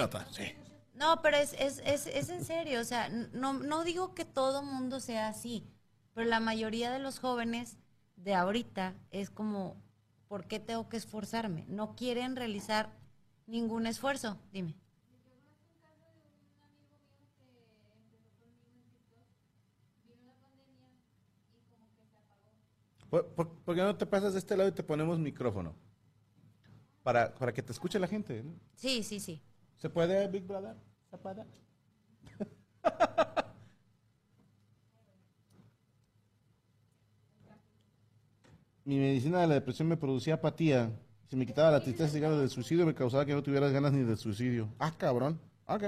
Otra, sí. No, pero es, es, es, es en serio. O sea, no, no digo que todo mundo sea así, pero la mayoría de los jóvenes de ahorita es como, ¿por qué tengo que esforzarme? No quieren realizar ningún esfuerzo. Dime. ¿Por, por, por qué no te pasas de este lado y te ponemos micrófono? Para, para que te escuche la gente. ¿no? Sí, sí, sí. ¿Se puede, Big Brother? ¿Se puede? Mi medicina de la depresión me producía apatía. Si me quitaba la tristeza y ganas del suicidio, me causaba que no tuvieras ganas ni del suicidio. Ah, cabrón. Ok.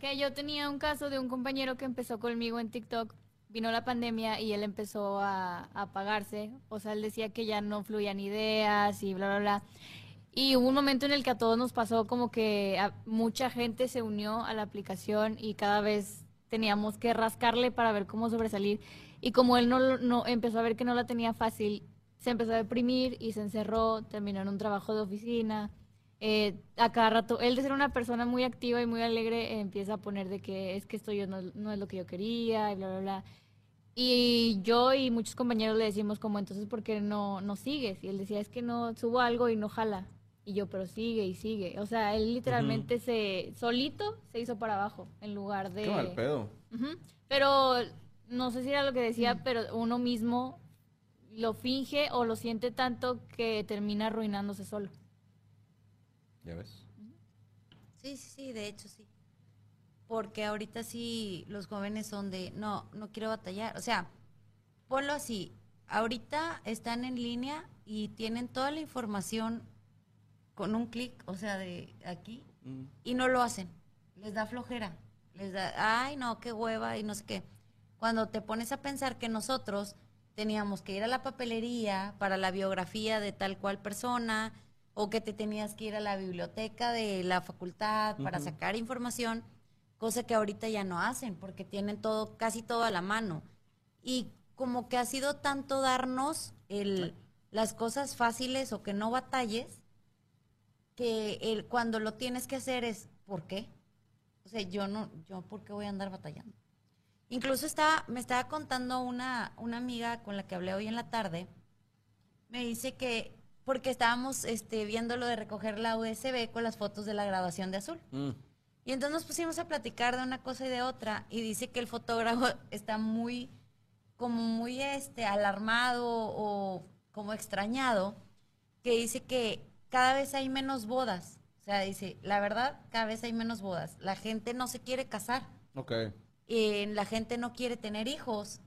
Que yo tenía un caso de un compañero que empezó conmigo en TikTok, vino la pandemia y él empezó a, a apagarse. O sea, él decía que ya no fluían ideas y bla, bla, bla. Y hubo un momento en el que a todos nos pasó como que a- mucha gente se unió a la aplicación y cada vez teníamos que rascarle para ver cómo sobresalir. Y como él no, no empezó a ver que no la tenía fácil, se empezó a deprimir y se encerró, terminó en un trabajo de oficina. Eh, a cada rato, él de ser una persona muy activa y muy alegre, eh, empieza a poner de que es que esto yo no, no es lo que yo quería y bla, bla, bla. Y yo y muchos compañeros le decimos como, entonces, ¿por qué no, no sigues? Y él decía, es que no, subo algo y no jala. Y yo, pero sigue y sigue. O sea, él literalmente se, solito se hizo para abajo, en lugar de... Qué mal pedo. Ujú. Pero no sé si era lo que decía, pero uno mismo lo finge o lo siente tanto que termina arruinándose solo. Ya ves. Sí, sí, sí, de hecho sí. Porque ahorita sí los jóvenes son de, no, no quiero batallar. O sea, ponlo así, ahorita están en línea y tienen toda la información con un clic, o sea, de aquí, Mm. y no lo hacen. Les da flojera. Les da, ay, no, qué hueva y no sé qué. Cuando te pones a pensar que nosotros teníamos que ir a la papelería para la biografía de tal cual persona, o que te tenías que ir a la biblioteca de la facultad para sacar información, cosa que ahorita ya no hacen, porque tienen todo, casi todo a la mano. Y como que ha sido tanto darnos el, las cosas fáciles o que no batalles, que el, cuando lo tienes que hacer es, ¿por qué? O sea, yo no, yo ¿por qué voy a andar batallando? Incluso estaba, me estaba contando una, una amiga con la que hablé hoy en la tarde, me dice que, porque estábamos este, viendo lo de recoger la USB con las fotos de la graduación de Azul. Mm. Y entonces nos pusimos a platicar de una cosa y de otra, y dice que el fotógrafo está muy, como muy este, alarmado o como extrañado, que dice que cada vez hay menos bodas. O sea, dice, la verdad, cada vez hay menos bodas. La gente no se quiere casar, Ok. Eh, la gente no quiere tener hijos,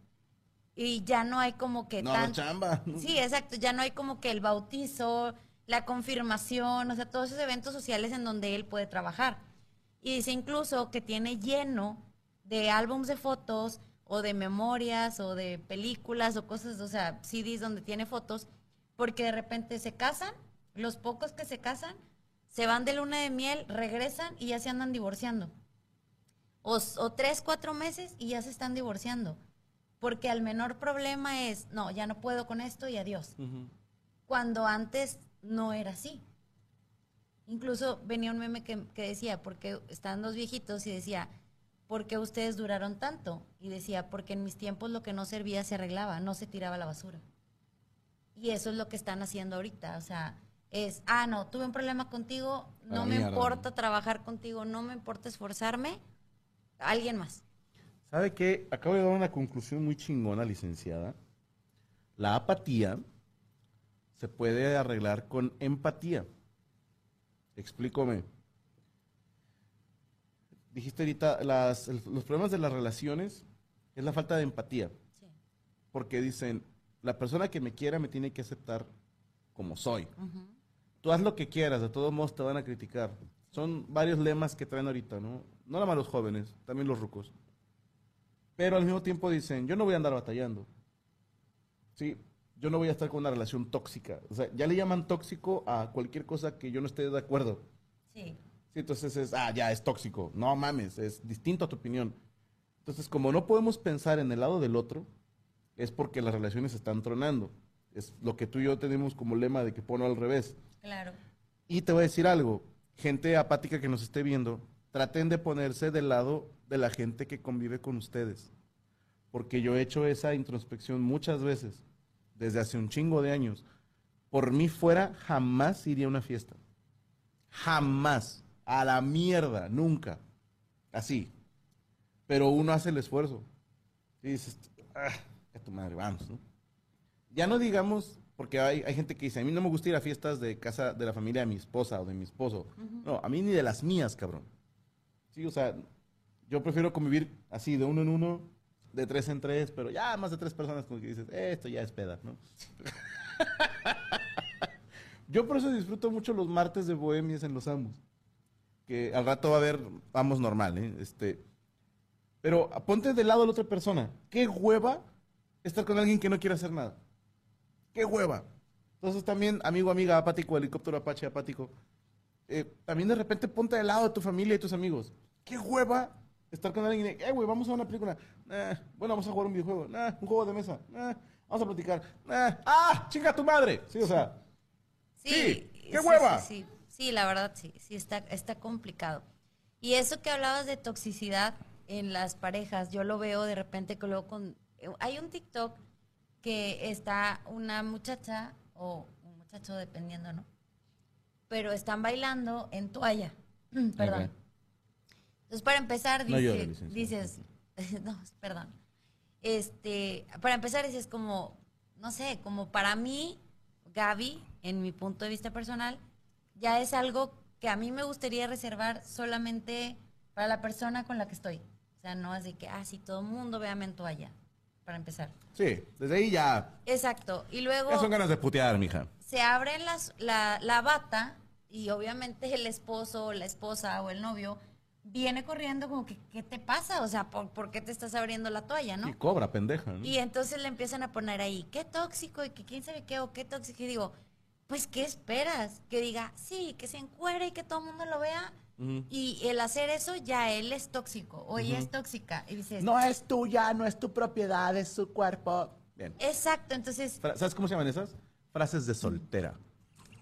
y ya no hay como que No, tan- chamba. Sí, exacto. Ya no hay como que el bautizo, la confirmación, o sea, todos esos eventos sociales en donde él puede trabajar. Y dice incluso que tiene lleno de álbums de fotos o de memorias o de películas o cosas, o sea, CDs donde tiene fotos, porque de repente se casan, los pocos que se casan, se van de luna de miel, regresan y ya se andan divorciando. O, tres, cuatro meses y ya se están divorciando. Porque al menor problema es, no, ya no puedo con esto y adiós. Cuando antes no era así. Incluso venía un meme que, que decía, porque estaban dos viejitos y decía, ¿por qué ustedes duraron tanto? Y decía, porque en mis tiempos lo que no servía se arreglaba, no se tiraba la basura. Y eso es lo que están haciendo ahorita. O sea, es, ah, no, tuve un problema contigo, no la me importa trabajar contigo, no me importa esforzarme, alguien más. ¿Sabe qué? Acabo de dar una conclusión muy chingona, licenciada. La apatía se puede arreglar con empatía. Explícame. Dijiste ahorita, las- el- los problemas de las relaciones es la falta de empatía. Sí. Porque dicen, la persona que me quiera me tiene que aceptar como soy. Tú haz lo que quieras, de todos modos te van a criticar. Son varios lemas que traen ahorita, ¿no? No nada más los jóvenes, también los rucos. Pero al mismo tiempo dicen, yo no voy a andar batallando. Sí, yo no voy a estar con una relación tóxica. O sea, ya le llaman tóxico a cualquier cosa que yo no esté de acuerdo. Sí. Sí, entonces es, ah, ya, es tóxico. No mames, es distinto a tu opinión. Entonces, como no podemos pensar en el lado del otro, es porque las relaciones están tronando. Es lo que tú y yo tenemos como lema de que pone al revés. Claro. Y te voy a decir algo, gente apática que nos esté viendo, traten de ponerse del lado de la gente que convive con ustedes. Porque yo he hecho esa introspección muchas veces, desde hace un chingo de años. Por mí fuera, jamás iría a una fiesta. Jamás. A la mierda, nunca. Así. Pero uno hace el esfuerzo. Y dices, ah, a tu madre, vamos, ¿no? Ya no digamos, porque hay, hay gente que dice, a mí no me gusta ir a fiestas de casa de la familia de mi esposa o de mi esposo. No, a mí ni de las mías, cabrón. Sí, o sea, yo prefiero convivir así, de uno en uno, de tres en tres, pero ya más de tres personas como que dices, "Eh, esto ya es peda, ¿no? yo por eso disfruto mucho los martes de bohemias en los Amos. Que al rato va a haber, vamos normal, ¿eh? Este, pero ponte del lado de la otra persona. ¿Qué hueva estar con alguien que no quiere hacer nada? ¡Qué hueva! Entonces también, amigo, amiga, apático, helicóptero apache apático, eh, también de repente ponte del lado de tu familia y tus amigos. ¡Qué hueva estar con alguien! Eh, güey, vamos a una película. Nah, bueno, vamos a jugar un videojuego. Nah, un juego de mesa. Nah, vamos a platicar. Nah, ¡Ah! ¡Chinga tu madre! Sí, o sea, Sí, qué hueva. Sí, sí, Sí, la verdad sí, sí está, está complicado. Y eso que hablabas de toxicidad en las parejas, yo lo veo de repente que luego con... Hay un TikTok que está una muchacha o un muchacho dependiendo, ¿no? Pero están bailando en toalla. Perdón. Entonces, para empezar, No dice- dices, no, perdón. Este, para empezar, dices como, no sé, como para mí, Gaby, en mi punto de vista personal, ya es algo que a mí me gustaría reservar solamente para la persona con la que estoy. O sea, no es de que, ah, sí, todo el mundo véame en toalla, para empezar. sí, desde ahí ya, Exacto. Y luego Ya son ganas de putear, mija. se abre las, la, la bata y obviamente el esposo o la esposa o el novio viene corriendo como que, ¿qué te pasa? O sea, ¿por, por qué te estás abriendo la toalla, no? y cobra, pendeja, ¿no? Y entonces le empiezan a poner ahí, qué tóxico y que quién sabe qué o qué tóxico. Y digo, pues, ¿qué esperas? Que diga, sí, que se encuere y que todo el mundo lo vea. Y el hacer eso, ya él es tóxico o ella es tóxica. Y dices, No es tuya, no es tu propiedad, es su cuerpo. Bien. exacto, entonces ¿Sabes cómo se llaman esas? Frases de soltera.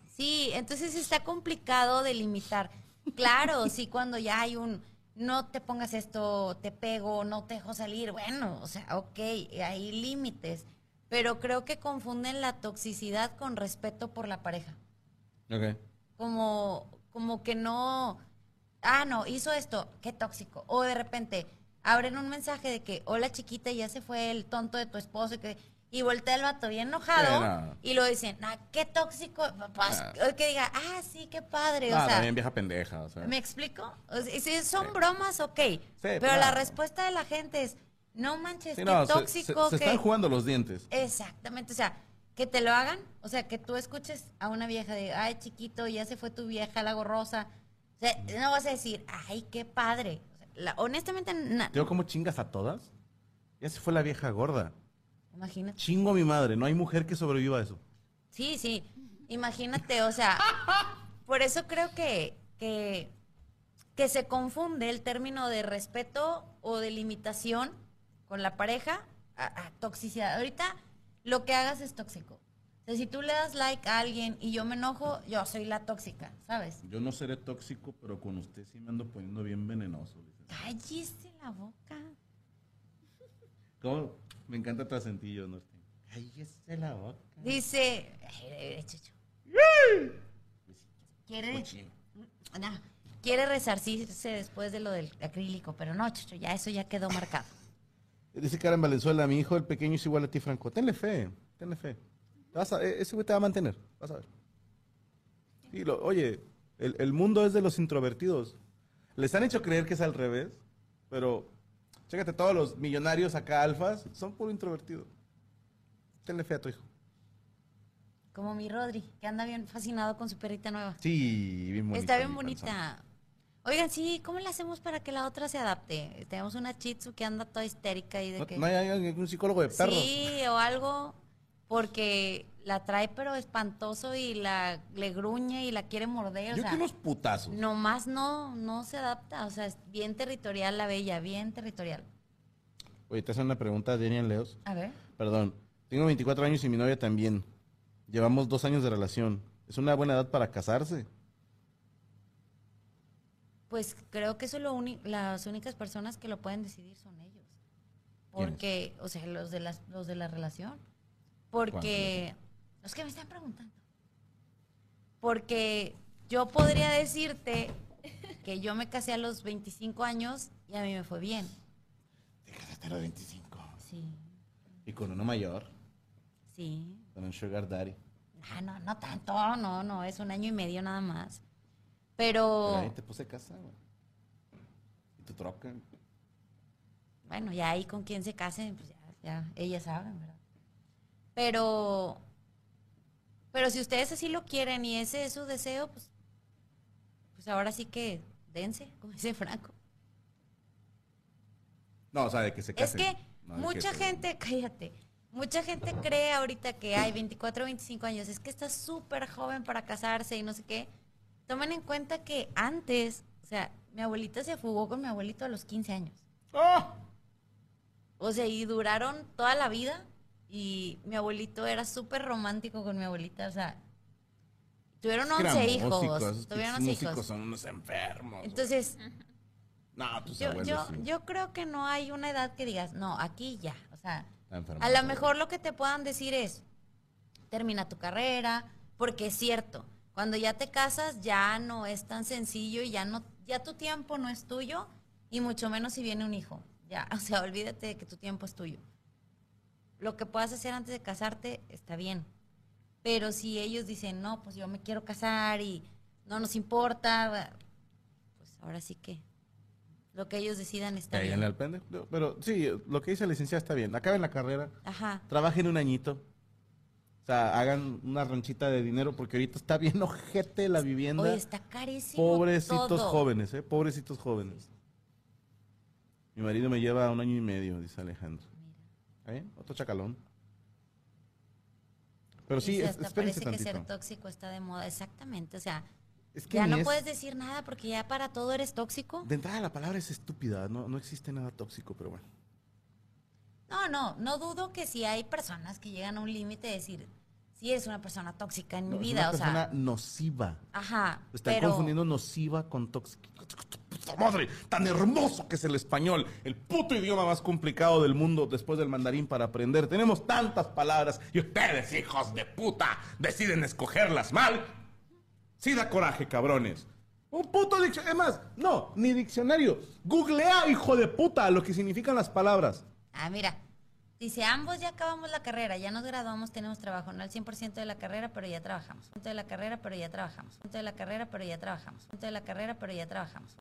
Sí, entonces está complicado delimitar. Claro, sí, cuando ya hay un no te pongas esto, te pego, no te dejo salir, bueno, o sea, ok, hay límites, pero creo que confunden la toxicidad con respeto por la pareja. Ok. Como, como que no, ah, no, hizo esto, qué tóxico. O de repente abren un mensaje de que, hola chiquita, ya se fue el tonto de tu esposo y que y voltea el vato bien enojado y lo dicen, ah, qué tóxico, pues, Ah. que diga, ah, sí, qué padre, Ah, o sea, también vieja pendeja, o sea. ¿me explico? O sea, y si son bromas, ok, pero claro. la respuesta de la gente es, no manches, Sí, qué no, se- tóxico, se, se que... están jugando los dientes. Exactamente, o sea, que te lo hagan, o sea, que tú escuches a una vieja de, ay, chiquito, ya se fue tu vieja, la gorrosa. O sea, no vas a decir, ay, qué padre. O sea, la- honestamente, na- ¿Te digo cómo chingas a todas? Ya se fue la vieja gorda. imagínate. Chingo a mi madre, no hay mujer que sobreviva a eso. Sí, sí, imagínate, o sea, por eso creo que, que, que se confunde el término de respeto o de limitación con la pareja a, a toxicidad. Ahorita lo que hagas es tóxico. Si tú le das like a alguien y yo me enojo, yo soy la tóxica, ¿sabes? Yo no seré tóxico, pero con usted sí me ando poniendo bien venenoso. licenciado. Cállese la boca. ¿Cómo? Me encanta tu acentillo, Norte. Cállese la boca. Dice. Quiere, no, quiere resarcirse después de lo del acrílico, pero no, Chucho, ya eso ya quedó marcado. Dice Karen Valenzuela, mi hijo el pequeño es igual a ti, Franco. Tenle fe, tenle fe. Vas a- e- ese güey te va a mantener, vas a ver. Y lo- oye, el, el mundo es de los introvertidos. Les han hecho creer que es al revés, pero chécate, todos los millonarios acá alfas son puro introvertido. Tenle fe a tu hijo. Como mi Rodri, que anda bien fascinado con su perrita nueva. Sí, bien bonita. Está bien bonita. Oigan, sí, ¿cómo le hacemos para que la otra se adapte? Tenemos una Chitsu que anda toda histérica y de panzón. que... ¿No, no hay un psicólogo de perros? Sí, o algo, porque la trae pero espantoso y la le gruñe y la quiere morder, o Yo sea, quiero unos putazos. nomás no, no se adapta, o sea, es bien territorial la bella, bien territorial. Oye, te hacen una pregunta, Daniel Leos. A ver. Perdón. Tengo 24 años y mi novia también. Llevamos dos años de relación. ¿Es una buena edad para casarse? Pues creo que eso lo las únicas personas que lo pueden decidir son ellos. Porque, o sea, los de, las, los de la relación. Porque, los que me están preguntando. Porque yo podría decirte que yo me casé a los 25 años y a mí me fue bien. Te casaste a los 25. Sí, Y con uno mayor, sí. con un sugar daddy. Ah, no, no tanto, no, no, es un año y medio nada más. Pero, Pero ahí te puse casa, güey. Y tu troca. bueno, ya ahí con quien se casen, pues ya, ya ellas saben, ¿verdad? Pero, pero si ustedes así lo quieren y ese es su deseo, pues, pues ahora sí que dense, como dice Franco. No, o sea, de que se Es casen. que No, de mucha que se- gente, cállate, mucha gente cree ahorita que hay 24 o 25 años, es que está súper joven para casarse y no sé qué. Tomen en cuenta que antes, o sea, mi abuelita se fugó con mi abuelito a los 15 años. ¡Ah! O sea, y duraron toda la vida y mi abuelito era súper romántico con mi abuelita, o sea, tuvieron Es que eran 11 hijos, músicos, tuvieron pinches 11 músicos hijos. son unos enfermos. Entonces, no, tus yo, yo, sí. yo creo que no hay una edad que digas, no, aquí ya, o sea, enfermo, a lo mejor lo que te puedan decir es, termina tu carrera, porque es cierto, cuando ya te casas ya no es tan sencillo y ya no, ya tu tiempo no es tuyo y mucho menos si viene un hijo. Ya, o sea, olvídate de que tu tiempo es tuyo. Lo que puedas hacer antes de casarte está bien. Pero si ellos dicen, no, pues yo me quiero casar y no nos importa, pues ahora sí que lo que ellos decidan está bien. al pendejo. Pero sí, lo que dice la licenciada está bien. Acaben la carrera, Ajá. trabajen un añito. O sea, hagan una ranchita de dinero porque ahorita está bien ojete la vivienda. Oye, está carísimo. Pobrecitos todo. jóvenes, ¿eh? Pobrecitos jóvenes. Mi marido me lleva un año y medio, dice Alejandro. ¿Está bien? Otro chacalón. Pero sí, es- hasta parece que ser tóxico está de moda. Exactamente. O sea, Es que ya no es- puedes decir nada porque ya para todo eres tóxico. De entrada la palabra es estúpida, no, no existe nada tóxico, pero bueno. No, no, no dudo que si hay personas que llegan a un límite de decir, si eres una persona tóxica en No, mi es vida, una o persona sea, nociva. ajá, Están pero confundiendo nociva con tóxica. ¡Puta madre! Tan hermoso que es el español. El puto idioma más complicado del mundo después del mandarín para aprender. Tenemos tantas palabras y ustedes, hijos de puta, deciden escogerlas mal. Sí da coraje, cabrones. Un puto diccionario. Es más, no, ni diccionario. Googlea, hijo de puta, lo que significan las palabras. ah, mira, dice, ambos ya acabamos la carrera, ya nos graduamos, tenemos trabajo, no al 100% de la carrera, pero ya trabajamos. de la carrera, pero ya trabajamos. de la carrera, pero ya trabajamos. de la carrera, pero ya trabajamos.